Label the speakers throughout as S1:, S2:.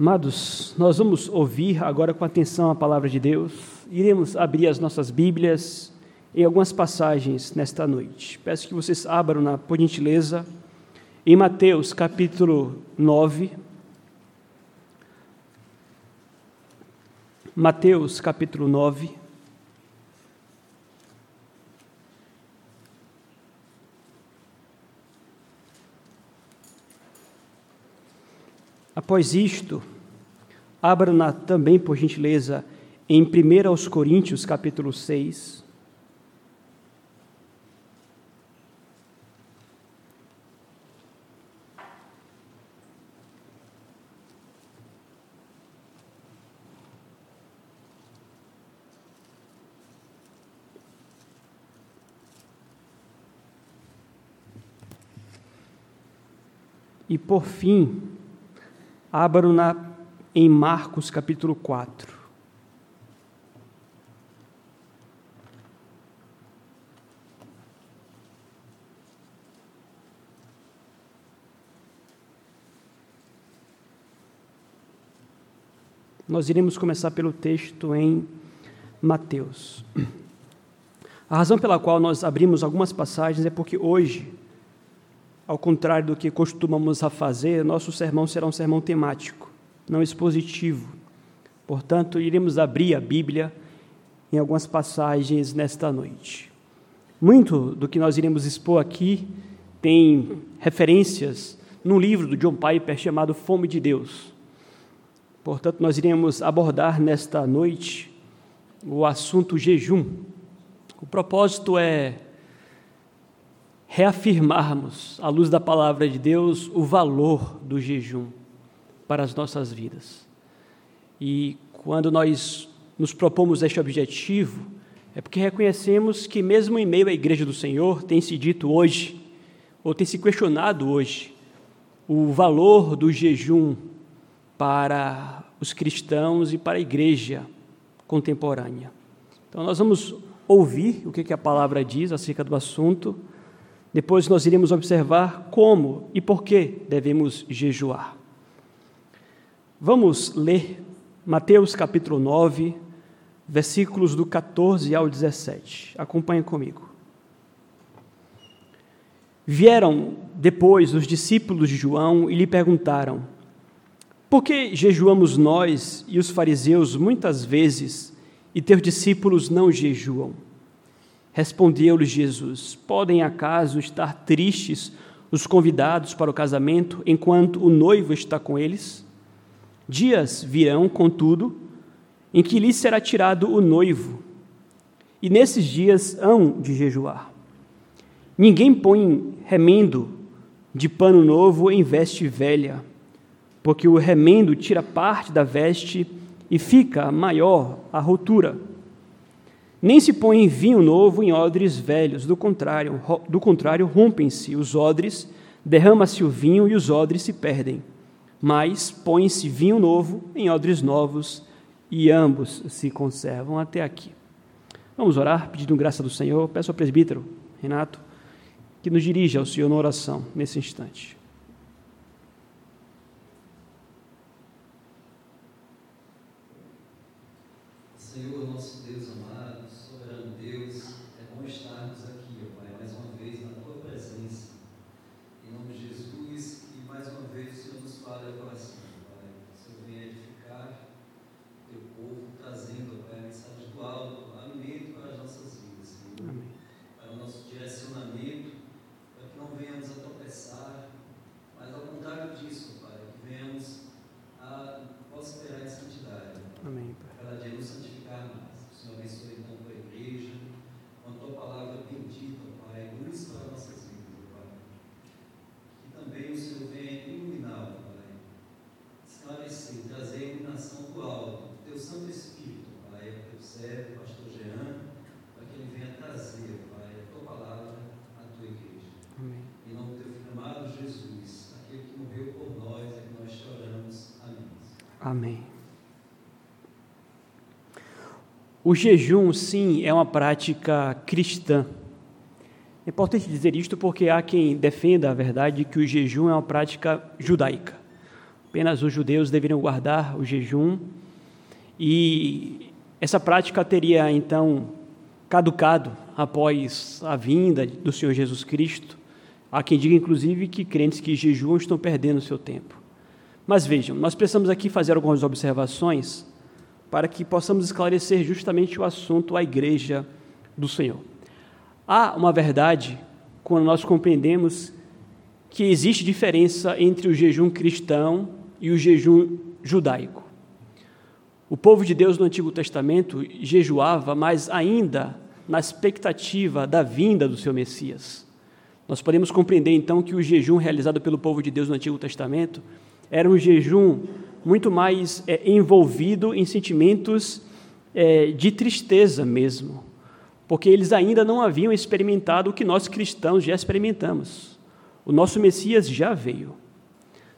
S1: Amados, nós vamos ouvir agora com atenção a palavra de Deus. Iremos abrir as nossas Bíblias em algumas passagens nesta noite. Peço que vocês abram, na, por gentileza, em Mateus capítulo 9. Mateus capítulo 9. Após isto, abra também, por gentileza, em 1 aos Coríntios, capítulo 6. E por fim, Abram na, em Marcos capítulo 4. Nós iremos começar pelo texto em Mateus. A razão pela qual nós abrimos algumas passagens é porque hoje ao contrário do que costumamos a fazer, nosso sermão será um sermão temático, não expositivo. Portanto, iremos abrir a Bíblia em algumas passagens nesta noite. Muito do que nós iremos expor aqui tem referências num livro do John Piper chamado Fome de Deus. Portanto, nós iremos abordar nesta noite o assunto jejum. O propósito é reafirmarmos, à luz da palavra de Deus, o valor do jejum para as nossas vidas. E quando nós nos propomos este objetivo, é porque reconhecemos que, mesmo em meio à igreja do Senhor, tem se dito hoje, ou tem se questionado hoje, o valor do jejum para os cristãos e para a igreja contemporânea. Então, nós vamos ouvir o que a palavra diz acerca do assunto depois nós iremos observar como e por que devemos jejuar. Vamos ler Mateus capítulo 9, versículos do 14 ao 17. Acompanhe comigo. Vieram depois os discípulos de João e lhe perguntaram: Por que jejuamos nós e os fariseus muitas vezes e teus discípulos não jejuam? Respondeu-lhes Jesus: Podem acaso estar tristes os convidados para o casamento enquanto o noivo está com eles? Dias virão, contudo, em que lhes será tirado o noivo, e nesses dias hão de jejuar. Ninguém põe remendo de pano novo em veste velha, porque o remendo tira parte da veste e fica maior a rotura nem se põe vinho novo em odres velhos, do contrário, do contrário rompem-se os odres, derrama-se o vinho e os odres se perdem. Mas põe-se vinho novo em odres novos e ambos se conservam até aqui. Vamos orar, pedindo graça do Senhor. Peço ao presbítero Renato que nos dirija ao Senhor na oração nesse instante.
S2: Senhor, nosso Deus amado, soberano Deus, é bom estarmos aqui, ó Pai, mais uma vez na Tua presença. Em nome de Jesus, e mais uma vez o Senhor nos fala ao coração, Pai. O Senhor vem edificar o Teu povo, trazendo, Pai, a mensagem do alto, alimento para as nossas vidas, Senhor. Amém. Para o nosso direcionamento, para que não venhamos a tropeçar, mas ao contrário disso, Pai, que venhamos a prosperar em santidade.
S1: Amém, Pai.
S2: Cada dia nos santificar mais. O Senhor abençoe então a tua igreja, com a tua palavra bendita, Pai, luz para nossas vidas, Pai. Que também o Senhor venha iluminar, Pai, esclarecer, trazer a iluminação do alto, do teu Santo Espírito, Pai, ao teu servo, pastor Jean, para que ele venha trazer, Pai, a tua palavra à tua igreja.
S1: Amém.
S2: Em nome do teu filho amado Jesus, aquele que morreu por nós, é que nós choramos. Amém.
S1: Amém. O jejum, sim, é uma prática cristã. É importante dizer isto porque há quem defenda a verdade que o jejum é uma prática judaica. Apenas os judeus deveriam guardar o jejum e essa prática teria então caducado após a vinda do Senhor Jesus Cristo. Há quem diga, inclusive, que crentes que jejuam estão perdendo o seu tempo. Mas vejam, nós precisamos aqui fazer algumas observações para que possamos esclarecer justamente o assunto à igreja do Senhor. Há uma verdade quando nós compreendemos que existe diferença entre o jejum cristão e o jejum judaico. O povo de Deus no Antigo Testamento jejuava, mas ainda na expectativa da vinda do seu Messias. Nós podemos compreender então que o jejum realizado pelo povo de Deus no Antigo Testamento era um jejum muito mais é, envolvido em sentimentos é, de tristeza mesmo, porque eles ainda não haviam experimentado o que nós cristãos já experimentamos. O nosso Messias já veio.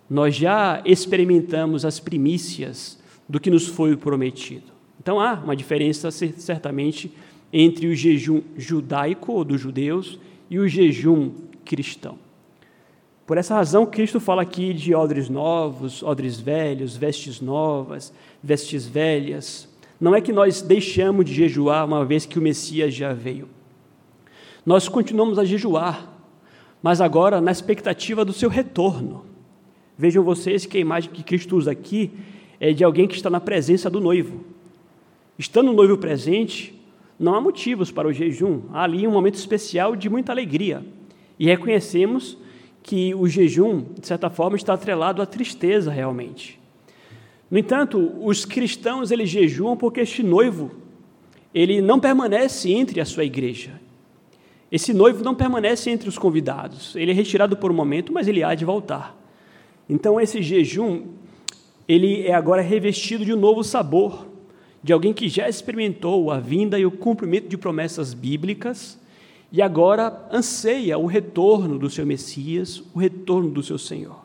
S1: Nós já experimentamos as primícias do que nos foi prometido. Então há uma diferença, certamente, entre o jejum judaico, ou dos judeus, e o jejum cristão. Por essa razão, Cristo fala aqui de odres novos, odres velhos, vestes novas, vestes velhas. Não é que nós deixamos de jejuar uma vez que o Messias já veio. Nós continuamos a jejuar, mas agora na expectativa do seu retorno. Vejam vocês que a imagem que Cristo usa aqui é de alguém que está na presença do noivo. Estando o noivo presente, não há motivos para o jejum, há ali um momento especial de muita alegria. E reconhecemos que o jejum, de certa forma, está atrelado à tristeza realmente. No entanto, os cristãos eles jejuam porque este noivo ele não permanece entre a sua igreja. Esse noivo não permanece entre os convidados. Ele é retirado por um momento, mas ele há de voltar. Então esse jejum ele é agora revestido de um novo sabor, de alguém que já experimentou a vinda e o cumprimento de promessas bíblicas e agora anseia o retorno do seu Messias, o retorno do seu Senhor.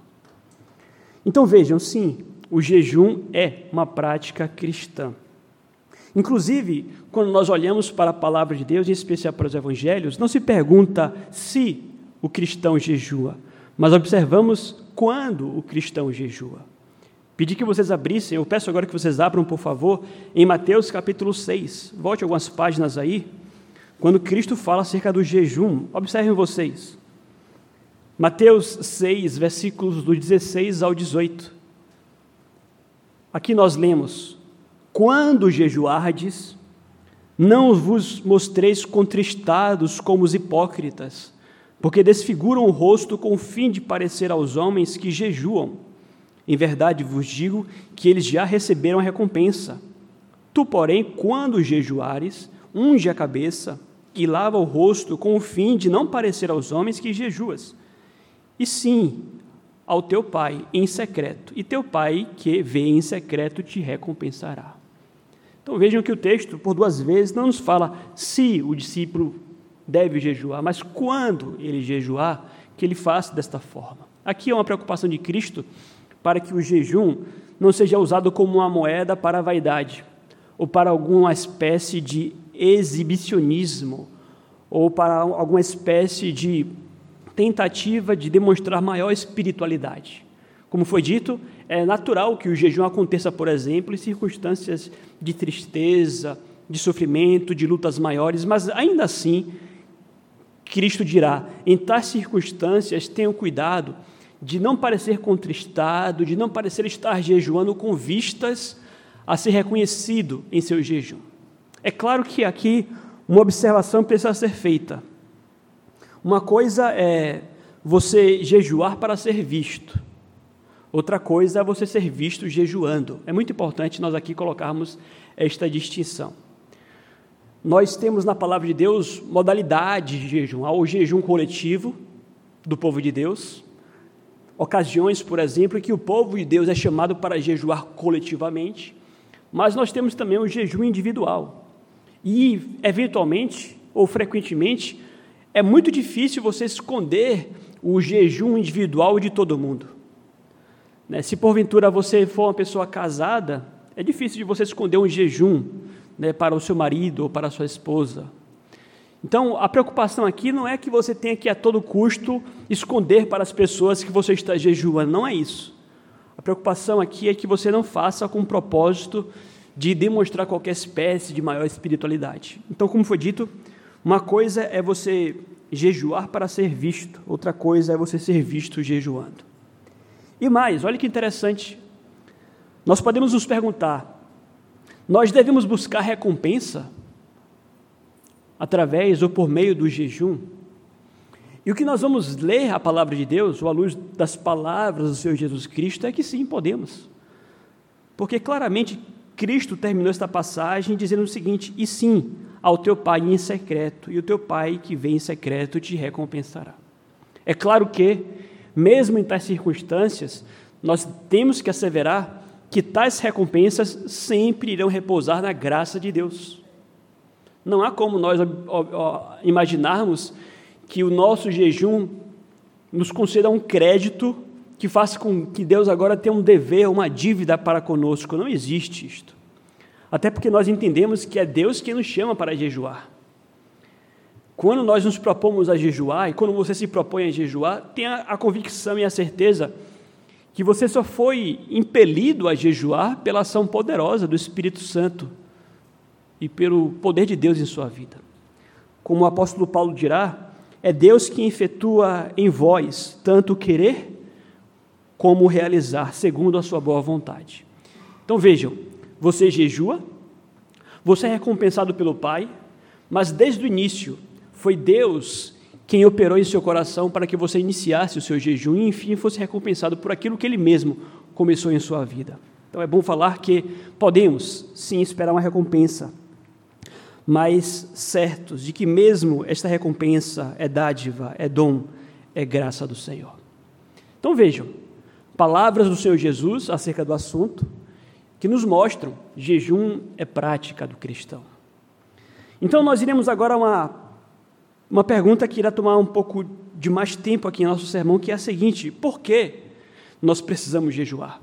S1: Então vejam, sim, o jejum é uma prática cristã. Inclusive, quando nós olhamos para a palavra de Deus, em especial para os evangelhos, não se pergunta se o cristão jejua, mas observamos quando o cristão jejua. Pedi que vocês abrissem, eu peço agora que vocês abram, por favor, em Mateus capítulo 6. Volte algumas páginas aí. Quando Cristo fala acerca do jejum, observem vocês. Mateus 6, versículos do 16 ao 18. Aqui nós lemos: Quando jejuardes, não vos mostreis contristados como os hipócritas, porque desfiguram o rosto com o fim de parecer aos homens que jejuam. Em verdade vos digo que eles já receberam a recompensa. Tu, porém, quando jejuares, unge a cabeça e lava o rosto com o fim de não parecer aos homens que jejuas, e sim ao teu pai em secreto, e teu pai que vê em secreto te recompensará. Então vejam que o texto, por duas vezes, não nos fala se o discípulo deve jejuar, mas quando ele jejuar, que ele faça desta forma. Aqui é uma preocupação de Cristo para que o jejum não seja usado como uma moeda para a vaidade ou para alguma espécie de exibicionismo ou para alguma espécie de tentativa de demonstrar maior espiritualidade. Como foi dito, é natural que o jejum aconteça, por exemplo, em circunstâncias de tristeza, de sofrimento, de lutas maiores, mas ainda assim, Cristo dirá: em tais circunstâncias, tenham cuidado de não parecer contristado, de não parecer estar jejuando com vistas a ser reconhecido em seu jejum. É claro que aqui uma observação precisa ser feita. Uma coisa é você jejuar para ser visto. Outra coisa é você ser visto jejuando. É muito importante nós aqui colocarmos esta distinção. Nós temos na palavra de Deus modalidades de jejum. Há o jejum coletivo do povo de Deus, ocasiões, por exemplo, que o povo de Deus é chamado para jejuar coletivamente, mas nós temos também o jejum individual. E, eventualmente, ou frequentemente, é muito difícil você esconder o jejum individual de todo mundo. Né? Se porventura você for uma pessoa casada, é difícil de você esconder um jejum né, para o seu marido ou para a sua esposa. Então, a preocupação aqui não é que você tenha que a todo custo esconder para as pessoas que você está jejuando, não é isso. A preocupação aqui é que você não faça com o propósito de demonstrar qualquer espécie de maior espiritualidade. Então, como foi dito, uma coisa é você jejuar para ser visto, outra coisa é você ser visto jejuando. E mais, olha que interessante. Nós podemos nos perguntar: nós devemos buscar recompensa através ou por meio do jejum? E o que nós vamos ler a palavra de Deus, ou à luz das palavras do Senhor Jesus Cristo, é que sim, podemos. Porque claramente Cristo terminou esta passagem dizendo o seguinte: e sim, ao teu pai em secreto, e o teu pai que vem em secreto te recompensará. É claro que, mesmo em tais circunstâncias, nós temos que asseverar que tais recompensas sempre irão repousar na graça de Deus. Não há como nós imaginarmos que o nosso jejum nos conceda um crédito que faça com que Deus agora tenha um dever, uma dívida para conosco. Não existe isto. Até porque nós entendemos que é Deus quem nos chama para jejuar. Quando nós nos propomos a jejuar, e quando você se propõe a jejuar, tenha a convicção e a certeza que você só foi impelido a jejuar pela ação poderosa do Espírito Santo e pelo poder de Deus em sua vida. Como o apóstolo Paulo dirá, é Deus que efetua em vós tanto o querer como realizar, segundo a sua boa vontade. Então vejam, você jejua, você é recompensado pelo Pai, mas desde o início foi Deus quem operou em seu coração para que você iniciasse o seu jejum e, enfim, fosse recompensado por aquilo que Ele mesmo começou em sua vida. Então é bom falar que podemos sim esperar uma recompensa mas certos de que mesmo esta recompensa é dádiva, é dom, é graça do Senhor. Então vejam, palavras do Senhor Jesus acerca do assunto que nos mostram jejum é prática do cristão. Então nós iremos agora a uma uma pergunta que irá tomar um pouco de mais tempo aqui em nosso sermão, que é a seguinte: por que nós precisamos jejuar?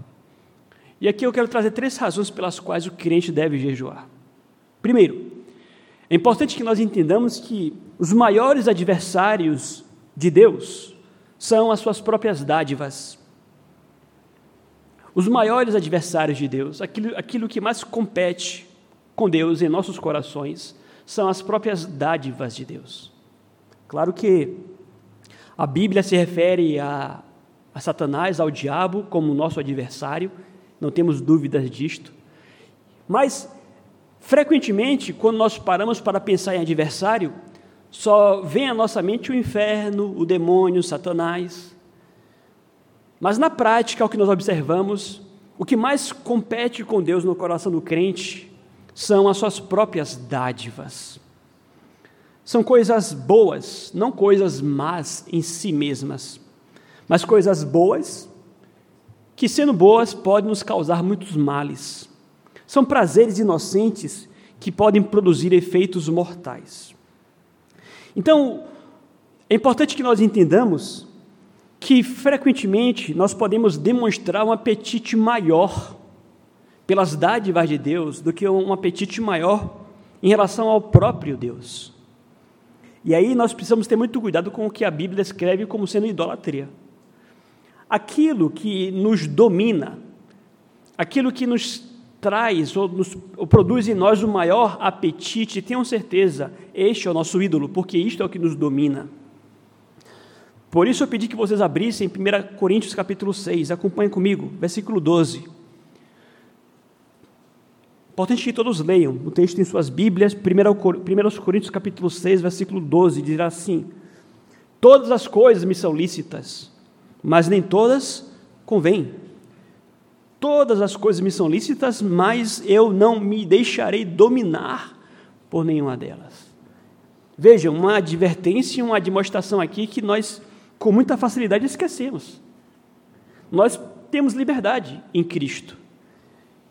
S1: E aqui eu quero trazer três razões pelas quais o crente deve jejuar. Primeiro, é importante que nós entendamos que os maiores adversários de Deus são as suas próprias dádivas. Os maiores adversários de Deus, aquilo, aquilo que mais compete com Deus em nossos corações, são as próprias dádivas de Deus. Claro que a Bíblia se refere a, a Satanás, ao diabo, como nosso adversário, não temos dúvidas disto. Mas Frequentemente, quando nós paramos para pensar em adversário, só vem à nossa mente o inferno, o demônio, Satanás. Mas na prática, o que nós observamos, o que mais compete com Deus no coração do crente são as suas próprias dádivas. São coisas boas, não coisas más em si mesmas, mas coisas boas que, sendo boas, podem nos causar muitos males. São prazeres inocentes que podem produzir efeitos mortais. Então, é importante que nós entendamos que frequentemente nós podemos demonstrar um apetite maior pelas dádivas de Deus do que um apetite maior em relação ao próprio Deus. E aí nós precisamos ter muito cuidado com o que a Bíblia escreve como sendo idolatria. Aquilo que nos domina, aquilo que nos traz ou, nos, ou produz em nós o maior apetite, tenham certeza, este é o nosso ídolo, porque isto é o que nos domina. Por isso eu pedi que vocês abrissem 1 Coríntios capítulo 6, acompanhem comigo, versículo 12. Importante que todos leiam o texto em suas Bíblias, 1 Coríntios capítulo 6, versículo 12, dirá assim: Todas as coisas me são lícitas, mas nem todas convêm. Todas as coisas me são lícitas, mas eu não me deixarei dominar por nenhuma delas. Vejam, uma advertência, uma demonstração aqui que nós, com muita facilidade, esquecemos. Nós temos liberdade em Cristo.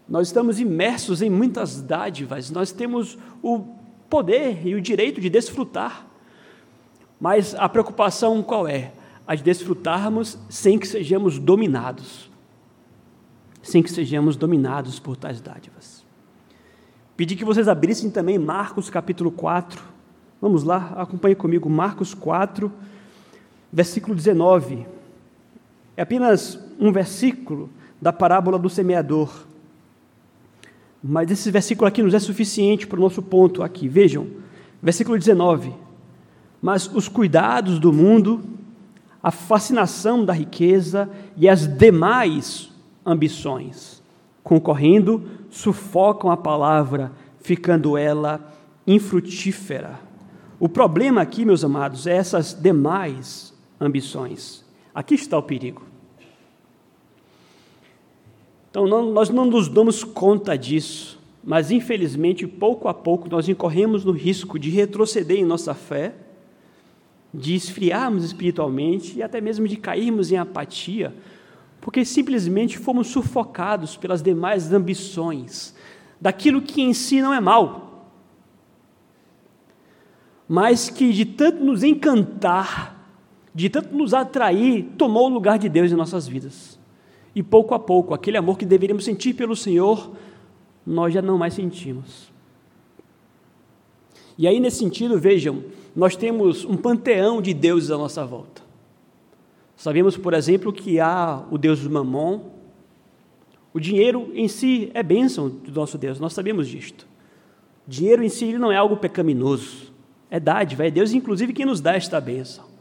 S1: Nós estamos imersos em muitas dádivas, nós temos o poder e o direito de desfrutar. Mas a preocupação qual é? A de desfrutarmos sem que sejamos dominados sem que sejamos dominados por tais dádivas. Pedi que vocês abrissem também Marcos capítulo 4. Vamos lá, acompanhe comigo, Marcos 4, versículo 19. É apenas um versículo, da parábola do semeador. Mas esse versículo aqui nos é suficiente para o nosso ponto aqui. Vejam, versículo 19. Mas os cuidados do mundo, a fascinação da riqueza e as demais ambições, concorrendo, sufocam a palavra, ficando ela infrutífera. O problema aqui, meus amados, é essas demais ambições. Aqui está o perigo. Então, não, nós não nos damos conta disso, mas infelizmente, pouco a pouco, nós incorremos no risco de retroceder em nossa fé, de esfriarmos espiritualmente e até mesmo de cairmos em apatia, porque simplesmente fomos sufocados pelas demais ambições, daquilo que em si não é mal, mas que de tanto nos encantar, de tanto nos atrair, tomou o lugar de Deus em nossas vidas. E pouco a pouco, aquele amor que deveríamos sentir pelo Senhor, nós já não mais sentimos. E aí, nesse sentido, vejam, nós temos um panteão de deuses à nossa volta. Sabemos, por exemplo, que há o Deus Mamon. O dinheiro em si é bênção do nosso Deus, nós sabemos disto. Dinheiro em si não é algo pecaminoso, é dádiva, é Deus, inclusive, quem nos dá esta bênção.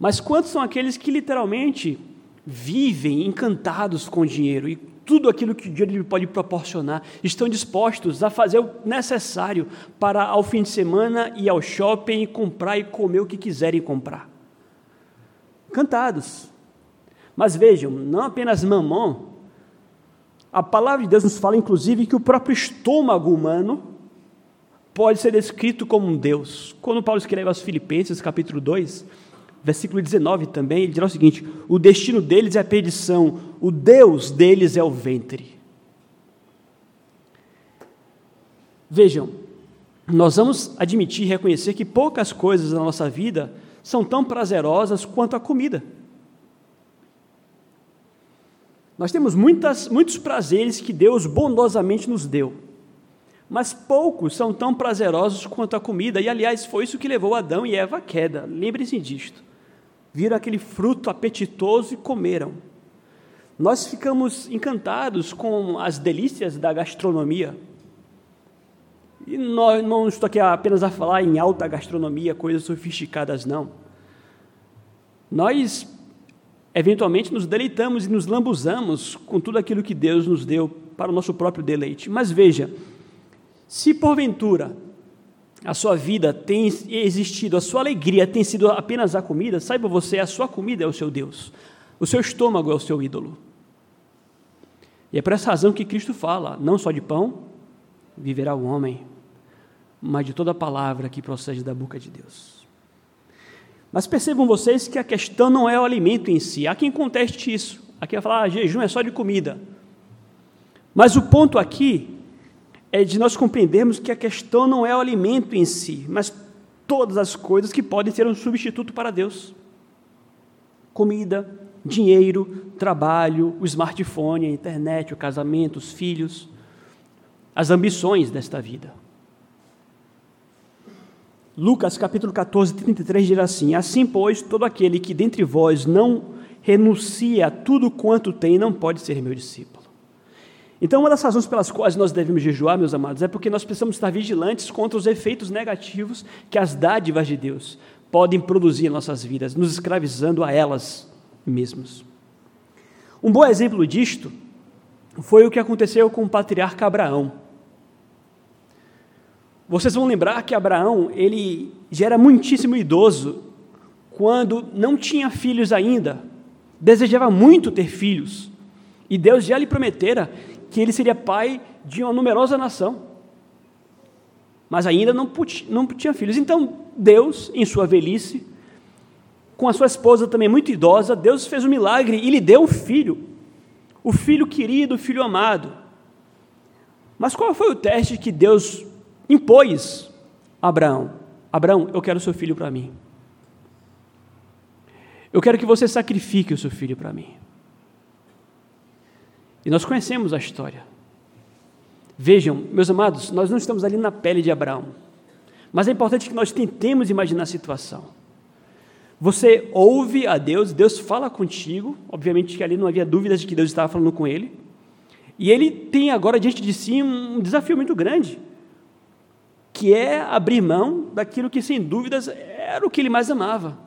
S1: Mas quantos são aqueles que literalmente vivem encantados com o dinheiro e tudo aquilo que o dinheiro lhe pode proporcionar, estão dispostos a fazer o necessário para, ao fim de semana, ir ao shopping e comprar e comer o que quiserem comprar. Encantados. Mas vejam, não apenas mamão, a palavra de Deus nos fala, inclusive, que o próprio estômago humano pode ser descrito como um Deus. Quando Paulo escreve aos Filipenses, capítulo 2, versículo 19 também, ele dirá o seguinte: o destino deles é a perdição, o Deus deles é o ventre. Vejam, nós vamos admitir e reconhecer que poucas coisas na nossa vida são tão prazerosas quanto a comida. Nós temos muitas, muitos prazeres que Deus bondosamente nos deu, mas poucos são tão prazerosos quanto a comida, e aliás foi isso que levou Adão e Eva à queda, lembrem-se disto viram aquele fruto apetitoso e comeram. Nós ficamos encantados com as delícias da gastronomia. E não, não estou aqui apenas a falar em alta gastronomia, coisas sofisticadas, não. Nós, eventualmente, nos deleitamos e nos lambuzamos com tudo aquilo que Deus nos deu para o nosso próprio deleite. Mas veja, se porventura a sua vida tem existido, a sua alegria tem sido apenas a comida, saiba você, a sua comida é o seu Deus, o seu estômago é o seu ídolo. E é por essa razão que Cristo fala: não só de pão viverá o homem, mas de toda palavra que procede da boca de Deus. Mas percebam vocês que a questão não é o alimento em si. Há quem conteste isso. Há quem vai falar, ah, jejum é só de comida. Mas o ponto aqui é de nós compreendermos que a questão não é o alimento em si, mas todas as coisas que podem ser um substituto para Deus. Comida, dinheiro, trabalho, o smartphone, a internet, o casamento, os filhos, as ambições desta vida. Lucas capítulo 14, 33 diz assim: Assim, pois, todo aquele que dentre vós não renuncia a tudo quanto tem, não pode ser meu discípulo. Então, uma das razões pelas quais nós devemos jejuar, meus amados, é porque nós precisamos estar vigilantes contra os efeitos negativos que as dádivas de Deus podem produzir em nossas vidas, nos escravizando a elas mesmas. Um bom exemplo disto foi o que aconteceu com o patriarca Abraão. Vocês vão lembrar que Abraão, ele já era muitíssimo idoso quando não tinha filhos ainda, desejava muito ter filhos, e Deus já lhe prometera que ele seria pai de uma numerosa nação. Mas ainda não, não tinha filhos. Então, Deus, em sua velhice, com a sua esposa também muito idosa, Deus fez um milagre e lhe deu um filho. O filho querido, o filho amado. Mas qual foi o teste que Deus impôs a Abraão? Abraão, eu quero seu filho para mim. Eu quero que você sacrifique o seu filho para mim. E nós conhecemos a história. Vejam, meus amados, nós não estamos ali na pele de Abraão, mas é importante que nós tentemos imaginar a situação. Você ouve a Deus, Deus fala contigo, obviamente que ali não havia dúvidas de que Deus estava falando com ele, e ele tem agora diante de si um desafio muito grande, que é abrir mão daquilo que, sem dúvidas, era o que ele mais amava.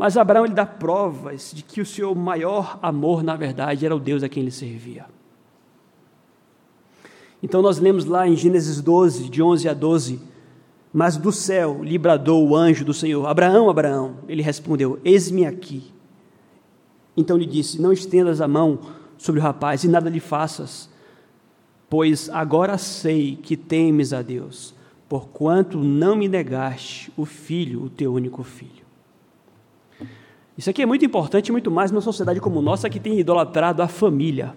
S1: Mas Abraão ele dá provas de que o seu maior amor, na verdade, era o Deus a quem ele servia. Então nós lemos lá em Gênesis 12, de 11 a 12, mas do céu lhe bradou o anjo do Senhor: Abraão, Abraão. Ele respondeu: Eis-me aqui. Então lhe disse: Não estendas a mão sobre o rapaz e nada lhe faças, pois agora sei que temes a Deus, porquanto não me negaste o filho, o teu único filho. Isso aqui é muito importante, muito mais numa sociedade como nossa que tem idolatrado a família.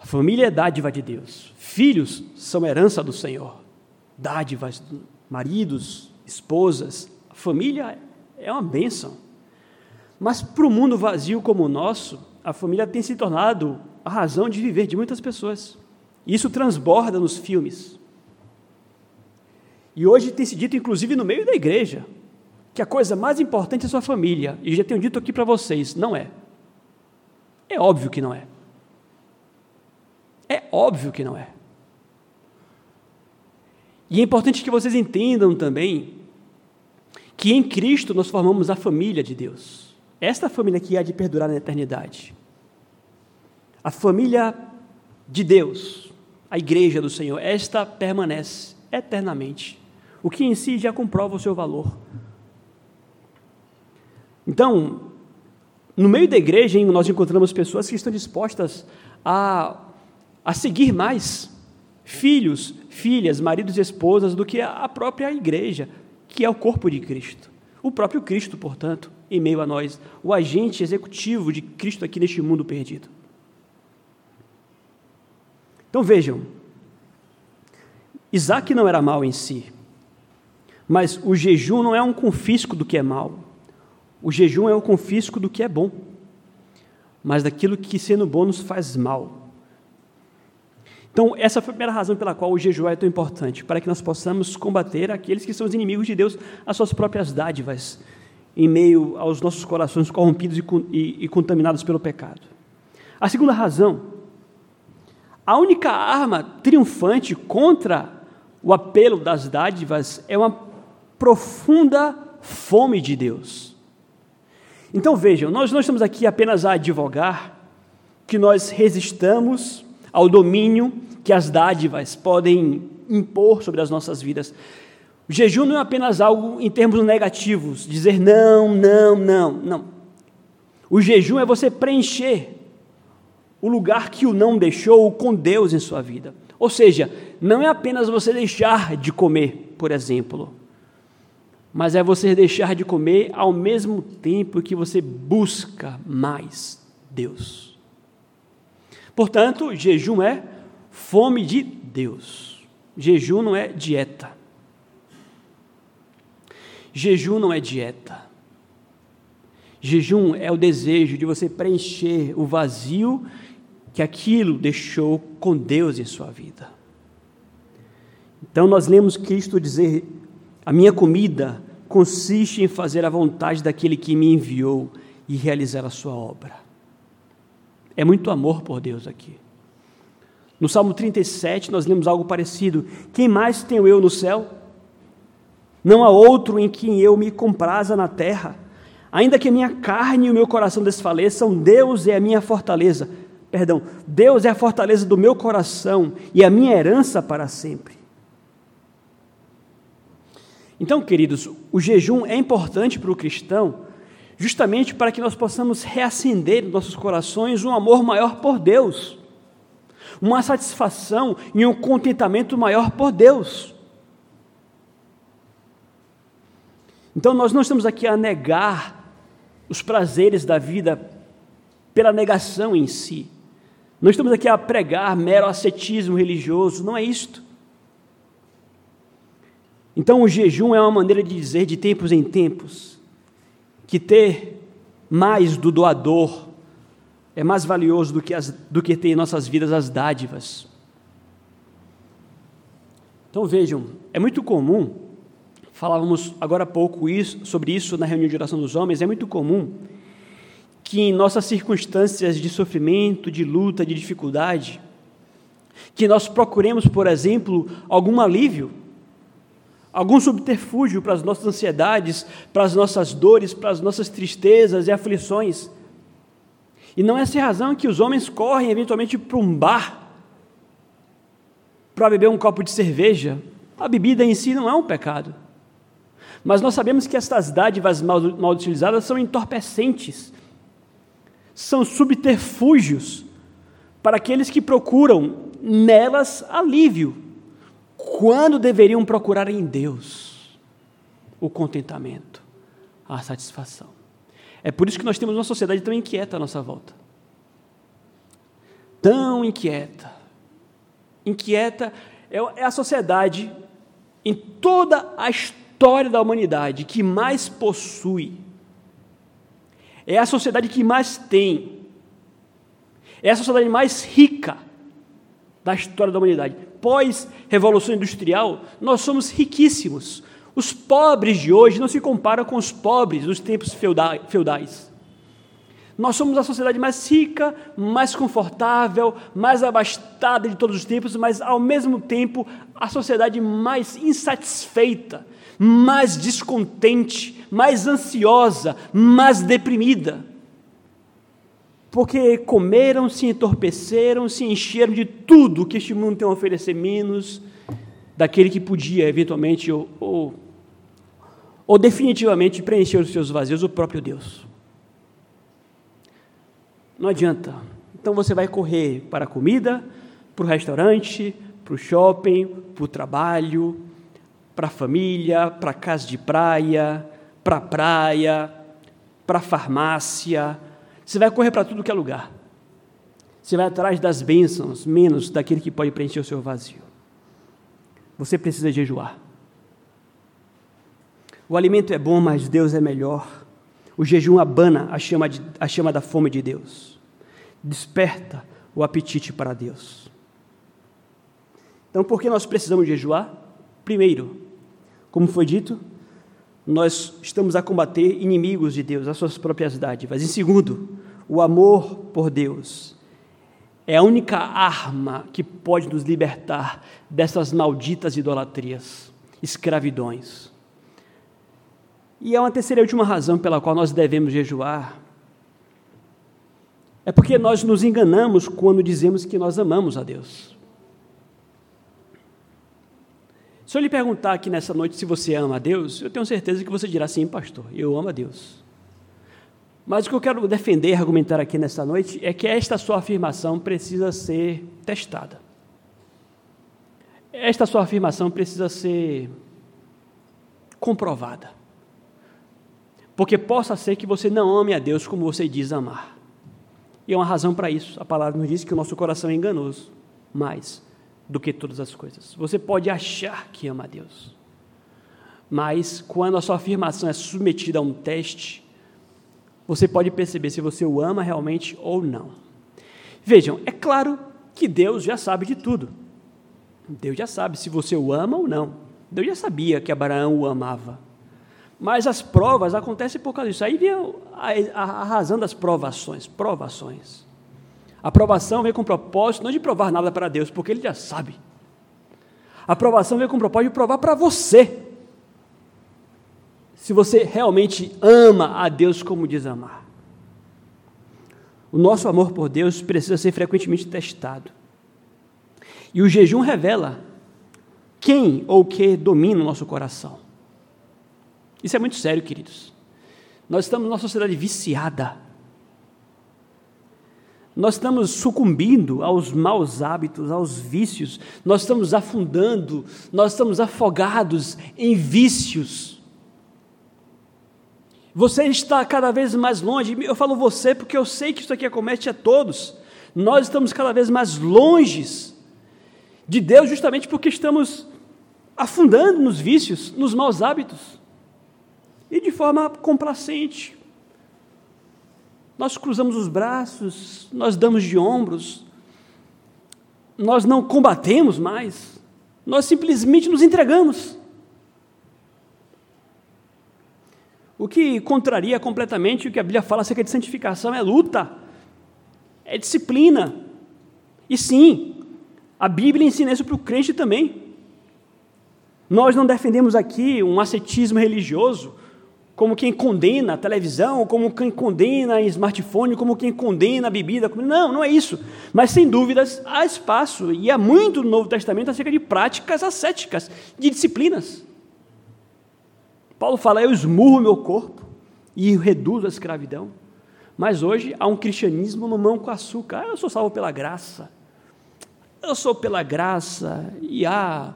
S1: A família é dádiva de Deus. Filhos são herança do Senhor. Dádivas, maridos, esposas. A família é uma bênção. Mas para o mundo vazio como o nosso, a família tem se tornado a razão de viver de muitas pessoas. Isso transborda nos filmes. E hoje tem se dito, inclusive no meio da igreja, que a coisa mais importante é a sua família. E já tenho dito aqui para vocês: não é. É óbvio que não é. É óbvio que não é. E é importante que vocês entendam também que em Cristo nós formamos a família de Deus. Esta família que há de perdurar na eternidade. A família de Deus, a igreja do Senhor, esta permanece eternamente. O que em si já comprova o seu valor. Então, no meio da igreja, nós encontramos pessoas que estão dispostas a a seguir mais filhos, filhas, maridos e esposas do que a própria igreja, que é o corpo de Cristo. O próprio Cristo, portanto, em meio a nós, o agente executivo de Cristo aqui neste mundo perdido. Então vejam, Isaac não era mal em si, mas o jejum não é um confisco do que é mal. O jejum é o confisco do que é bom, mas daquilo que sendo bom nos faz mal. Então, essa foi a primeira razão pela qual o jejum é tão importante, para que nós possamos combater aqueles que são os inimigos de Deus, as suas próprias dádivas, em meio aos nossos corações corrompidos e, e, e contaminados pelo pecado. A segunda razão, a única arma triunfante contra o apelo das dádivas é uma profunda fome de Deus. Então vejam, nós não estamos aqui apenas a advogar que nós resistamos ao domínio que as dádivas podem impor sobre as nossas vidas. O jejum não é apenas algo em termos negativos, dizer não, não, não, não. O jejum é você preencher o lugar que o não deixou com Deus em sua vida. Ou seja, não é apenas você deixar de comer, por exemplo, mas é você deixar de comer ao mesmo tempo que você busca mais Deus. Portanto, jejum é fome de Deus. Jejum não é dieta. Jejum não é dieta. Jejum é o desejo de você preencher o vazio que aquilo deixou com Deus em sua vida. Então nós lemos Cristo dizer: A minha comida consiste em fazer a vontade daquele que me enviou e realizar a sua obra. É muito amor por Deus aqui. No Salmo 37, nós lemos algo parecido: Quem mais tenho eu no céu? Não há outro em quem eu me compraza na terra. Ainda que a minha carne e o meu coração desfaleçam, Deus é a minha fortaleza. Perdão, Deus é a fortaleza do meu coração e a minha herança para sempre. Então, queridos, o jejum é importante para o cristão justamente para que nós possamos reacender em nossos corações um amor maior por Deus, uma satisfação e um contentamento maior por Deus. Então nós não estamos aqui a negar os prazeres da vida pela negação em si. Não estamos aqui a pregar mero ascetismo religioso, não é isto. Então o jejum é uma maneira de dizer de tempos em tempos que ter mais do doador é mais valioso do que, as, do que ter em nossas vidas as dádivas. Então vejam, é muito comum, falávamos agora há pouco isso, sobre isso na reunião de oração dos homens, é muito comum que em nossas circunstâncias de sofrimento, de luta, de dificuldade, que nós procuremos, por exemplo, algum alívio, algum subterfúgio para as nossas ansiedades, para as nossas dores, para as nossas tristezas e aflições. E não é essa a razão que os homens correm eventualmente para um bar para beber um copo de cerveja. A bebida em si não é um pecado. Mas nós sabemos que estas dádivas mal, mal utilizadas são entorpecentes, são subterfúgios para aqueles que procuram nelas alívio, quando deveriam procurar em Deus o contentamento, a satisfação. É por isso que nós temos uma sociedade tão inquieta à nossa volta. Tão inquieta. Inquieta é, é a sociedade em toda a história da humanidade que mais possui. É a sociedade que mais tem. É a sociedade mais rica da história da humanidade. Pós-revolução industrial, nós somos riquíssimos. Os pobres de hoje não se comparam com os pobres dos tempos feudais. Nós somos a sociedade mais rica, mais confortável, mais abastada de todos os tempos, mas ao mesmo tempo a sociedade mais insatisfeita, mais descontente, mais ansiosa, mais deprimida. Porque comeram, se entorpeceram, se encheram de tudo que este mundo tem a oferecer, menos daquele que podia, eventualmente, ou, ou ou definitivamente preencher os seus vazios o próprio Deus. Não adianta. Então você vai correr para a comida, para o restaurante, para o shopping, para o trabalho, para a família, para a casa de praia, para a praia, para a farmácia. Você vai correr para tudo que é lugar. Você vai atrás das bênçãos, menos daquele que pode preencher o seu vazio. Você precisa jejuar. O alimento é bom, mas Deus é melhor. O jejum abana a chama, de, a chama da fome de Deus. Desperta o apetite para Deus. Então, por que nós precisamos jejuar? Primeiro, como foi dito, nós estamos a combater inimigos de Deus, as suas próprias dádivas. Em segundo, o amor por Deus é a única arma que pode nos libertar dessas malditas idolatrias, escravidões. E há uma terceira e última razão pela qual nós devemos jejuar. É porque nós nos enganamos quando dizemos que nós amamos a Deus. Se eu lhe perguntar aqui nessa noite se você ama a Deus, eu tenho certeza que você dirá sim, pastor, eu amo a Deus. Mas o que eu quero defender argumentar aqui nessa noite é que esta sua afirmação precisa ser testada. Esta sua afirmação precisa ser comprovada. Porque possa ser que você não ame a Deus como você diz amar. E é uma razão para isso. A palavra nos diz que o nosso coração é enganoso, mais do que todas as coisas. Você pode achar que ama a Deus, mas quando a sua afirmação é submetida a um teste, você pode perceber se você o ama realmente ou não. Vejam, é claro que Deus já sabe de tudo. Deus já sabe se você o ama ou não. Deus já sabia que Abraão o amava. Mas as provas acontecem por causa disso. Aí vem a, a, a razão das provações. Provações. A provação vem com o propósito não de provar nada para Deus, porque Ele já sabe. A provação vem com o propósito de provar para você. Se você realmente ama a Deus como diz amar. O nosso amor por Deus precisa ser frequentemente testado. E o jejum revela quem ou o que domina o nosso coração. Isso é muito sério, queridos. Nós estamos numa sociedade viciada. Nós estamos sucumbindo aos maus hábitos, aos vícios. Nós estamos afundando, nós estamos afogados em vícios. Você está cada vez mais longe. Eu falo você porque eu sei que isso aqui acomete a todos. Nós estamos cada vez mais longe de Deus, justamente porque estamos afundando nos vícios, nos maus hábitos e de forma complacente. Nós cruzamos os braços, nós damos de ombros, nós não combatemos mais, Nós simplesmente nos entregamos. O que contraria completamente o que a Bíblia fala acerca de santificação é luta, é disciplina. E sim, a Bíblia ensina isso para o crente também. Nós não defendemos aqui um ascetismo religioso, como quem condena a televisão, como quem condena smartphone, como quem condena a bebida. Não, não é isso. Mas, sem dúvidas, há espaço, e há muito no Novo Testamento acerca de práticas ascéticas, de disciplinas. Paulo fala: Eu esmurro meu corpo e reduzo a escravidão. Mas hoje há um cristianismo mamão com açúcar. Ah, eu sou salvo pela graça. Eu sou pela graça. E há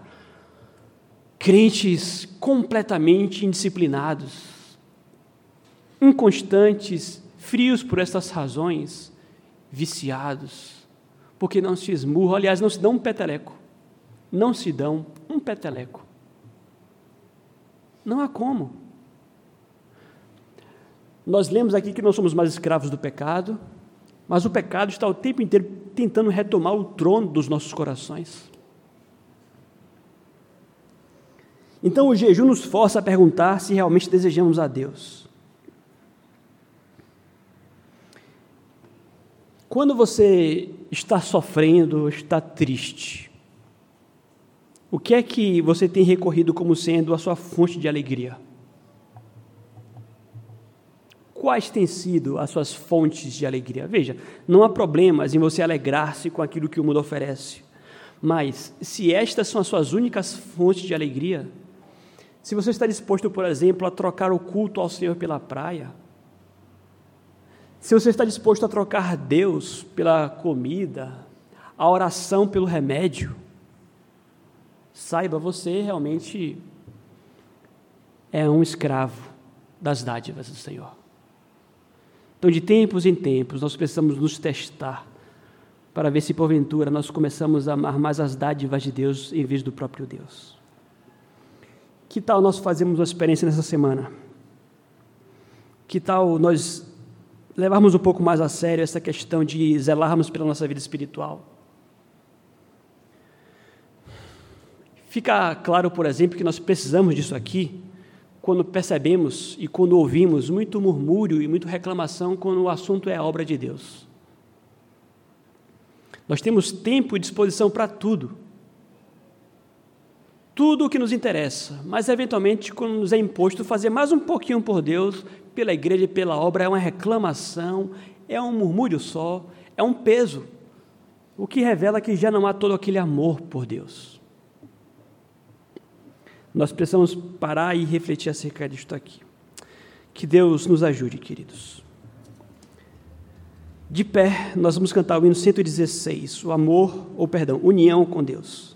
S1: crentes completamente indisciplinados, inconstantes, frios por estas razões, viciados, porque não se esmurram, aliás, não se dão um peteleco, não se dão um peteleco. Não há como. Nós lemos aqui que não somos mais escravos do pecado, mas o pecado está o tempo inteiro tentando retomar o trono dos nossos corações. Então o jejum nos força a perguntar se realmente desejamos a Deus. Quando você está sofrendo, está triste, o que é que você tem recorrido como sendo a sua fonte de alegria? Quais têm sido as suas fontes de alegria? Veja, não há problemas em você alegrar-se com aquilo que o mundo oferece, mas se estas são as suas únicas fontes de alegria, se você está disposto, por exemplo, a trocar o culto ao Senhor pela praia, se você está disposto a trocar Deus pela comida, a oração pelo remédio, saiba, você realmente é um escravo das dádivas do Senhor. Então, de tempos em tempos, nós precisamos nos testar para ver se porventura nós começamos a amar mais as dádivas de Deus em vez do próprio Deus. Que tal nós fazermos uma experiência nessa semana? Que tal nós levarmos um pouco mais a sério essa questão de zelarmos pela nossa vida espiritual? Fica claro, por exemplo, que nós precisamos disso aqui quando percebemos e quando ouvimos muito murmúrio e muita reclamação quando o assunto é a obra de Deus. Nós temos tempo e disposição para tudo tudo o que nos interessa, mas eventualmente, quando nos é imposto fazer mais um pouquinho por Deus, pela igreja e pela obra, é uma reclamação, é um murmúrio só, é um peso, o que revela que já não há todo aquele amor por Deus. Nós precisamos parar e refletir acerca disto aqui. Que Deus nos ajude, queridos. De pé, nós vamos cantar o hino 116, o amor, ou perdão, união com Deus.